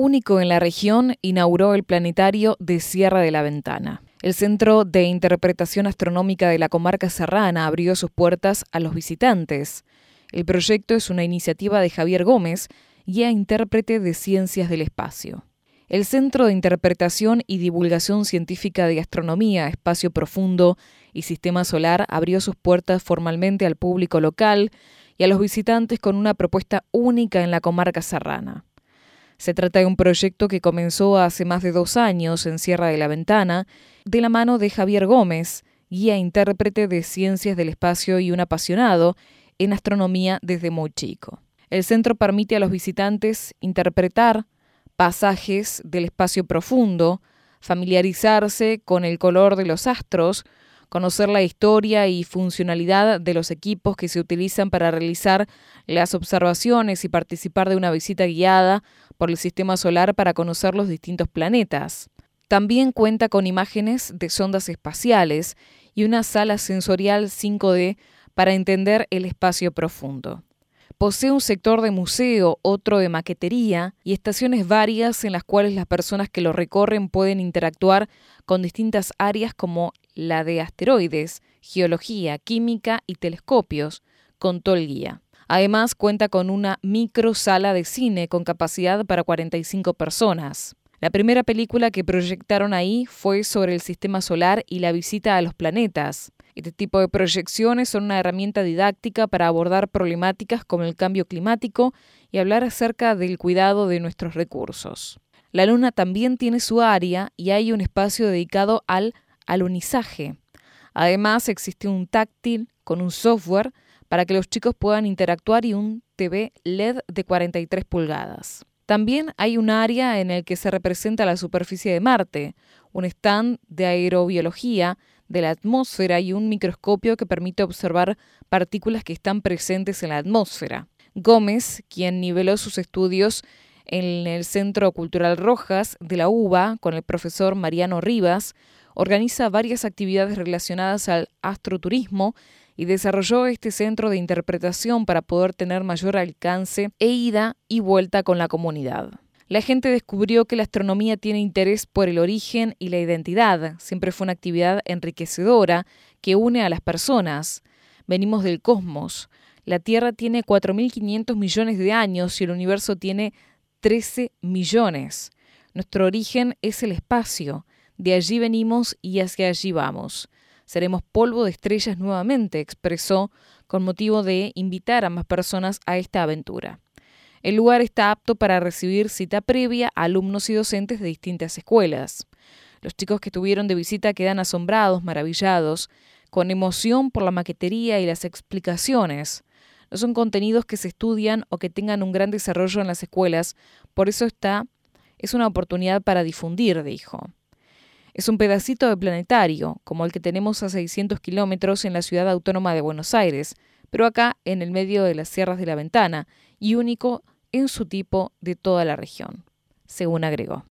único en la región, inauguró el planetario de Sierra de la Ventana. El Centro de Interpretación Astronómica de la Comarca Serrana abrió sus puertas a los visitantes. El proyecto es una iniciativa de Javier Gómez, guía intérprete de Ciencias del Espacio. El Centro de Interpretación y Divulgación Científica de Astronomía, Espacio Profundo y Sistema Solar abrió sus puertas formalmente al público local y a los visitantes con una propuesta única en la comarca serrana. Se trata de un proyecto que comenzó hace más de dos años en Sierra de la Ventana, de la mano de Javier Gómez, guía intérprete de ciencias del espacio y un apasionado en astronomía desde muy chico. El centro permite a los visitantes interpretar pasajes del espacio profundo, familiarizarse con el color de los astros, conocer la historia y funcionalidad de los equipos que se utilizan para realizar las observaciones y participar de una visita guiada por el sistema solar para conocer los distintos planetas. También cuenta con imágenes de sondas espaciales y una sala sensorial 5D para entender el espacio profundo. Posee un sector de museo, otro de maquetería y estaciones varias en las cuales las personas que lo recorren pueden interactuar con distintas áreas como la de asteroides, geología, química y telescopios, contó el guía. Además, cuenta con una micro sala de cine con capacidad para 45 personas. La primera película que proyectaron ahí fue sobre el sistema solar y la visita a los planetas. Este tipo de proyecciones son una herramienta didáctica para abordar problemáticas como el cambio climático y hablar acerca del cuidado de nuestros recursos. La luna también tiene su área y hay un espacio dedicado al alunizaje. Además, existe un táctil con un software para que los chicos puedan interactuar y un TV LED de 43 pulgadas. También hay un área en el que se representa la superficie de Marte, un stand de aerobiología de la atmósfera y un microscopio que permite observar partículas que están presentes en la atmósfera. Gómez, quien niveló sus estudios en el Centro Cultural Rojas de la UBA con el profesor Mariano Rivas, organiza varias actividades relacionadas al astroturismo y desarrolló este centro de interpretación para poder tener mayor alcance e ida y vuelta con la comunidad. La gente descubrió que la astronomía tiene interés por el origen y la identidad. Siempre fue una actividad enriquecedora que une a las personas. Venimos del cosmos. La Tierra tiene 4.500 millones de años y el universo tiene 13 millones. Nuestro origen es el espacio. De allí venimos y hacia allí vamos. Seremos polvo de estrellas nuevamente, expresó con motivo de invitar a más personas a esta aventura. El lugar está apto para recibir cita previa a alumnos y docentes de distintas escuelas. Los chicos que estuvieron de visita quedan asombrados, maravillados, con emoción por la maquetería y las explicaciones. No son contenidos que se estudian o que tengan un gran desarrollo en las escuelas, por eso está es una oportunidad para difundir, dijo. Es un pedacito de planetario, como el que tenemos a 600 kilómetros en la ciudad autónoma de Buenos Aires, pero acá en el medio de las sierras de la ventana, y único en su tipo de toda la región, según agregó.